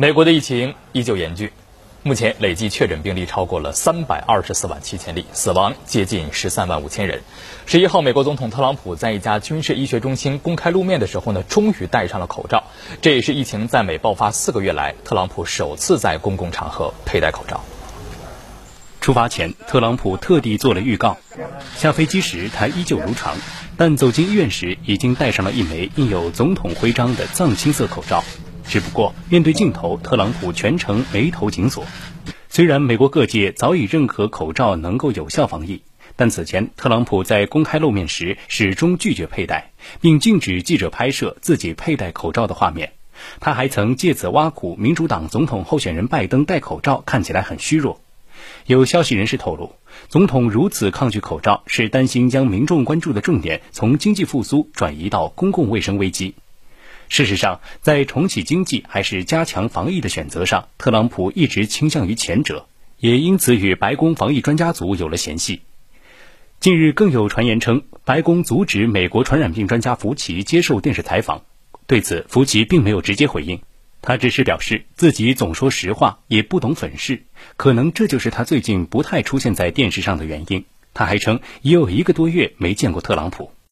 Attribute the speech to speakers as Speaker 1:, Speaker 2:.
Speaker 1: 美国的疫情依旧严峻，目前累计确诊病例超过了三百二十四万七千例，死亡接近十三万五千人。十一号，美国总统特朗普在一家军事医学中心公开露面的时候呢，终于戴上了口罩。这也是疫情在美爆发四个月来，特朗普首次在公共场合佩戴口罩。
Speaker 2: 出发前，特朗普特地做了预告。下飞机时，他依旧如常，但走进医院时，已经戴上了一枚印有总统徽章的藏青色口罩。只不过，面对镜头，特朗普全程眉头紧锁。虽然美国各界早已认可口罩能够有效防疫，但此前特朗普在公开露面时始终拒绝佩戴，并禁止记者拍摄自己佩戴口罩的画面。他还曾借此挖苦民主党总统候选人拜登戴口罩看起来很虚弱。有消息人士透露，总统如此抗拒口罩，是担心将民众关注的重点从经济复苏转移到公共卫生危机。事实上，在重启经济还是加强防疫的选择上，特朗普一直倾向于前者，也因此与白宫防疫专家组有了嫌隙。近日，更有传言称，白宫阻止美国传染病专家福奇接受电视采访。对此，福奇并没有直接回应，他只是表示自己总说实话，也不懂粉饰，可能这就是他最近不太出现在电视上的原因。他还称，已有一个多月没见过特朗普。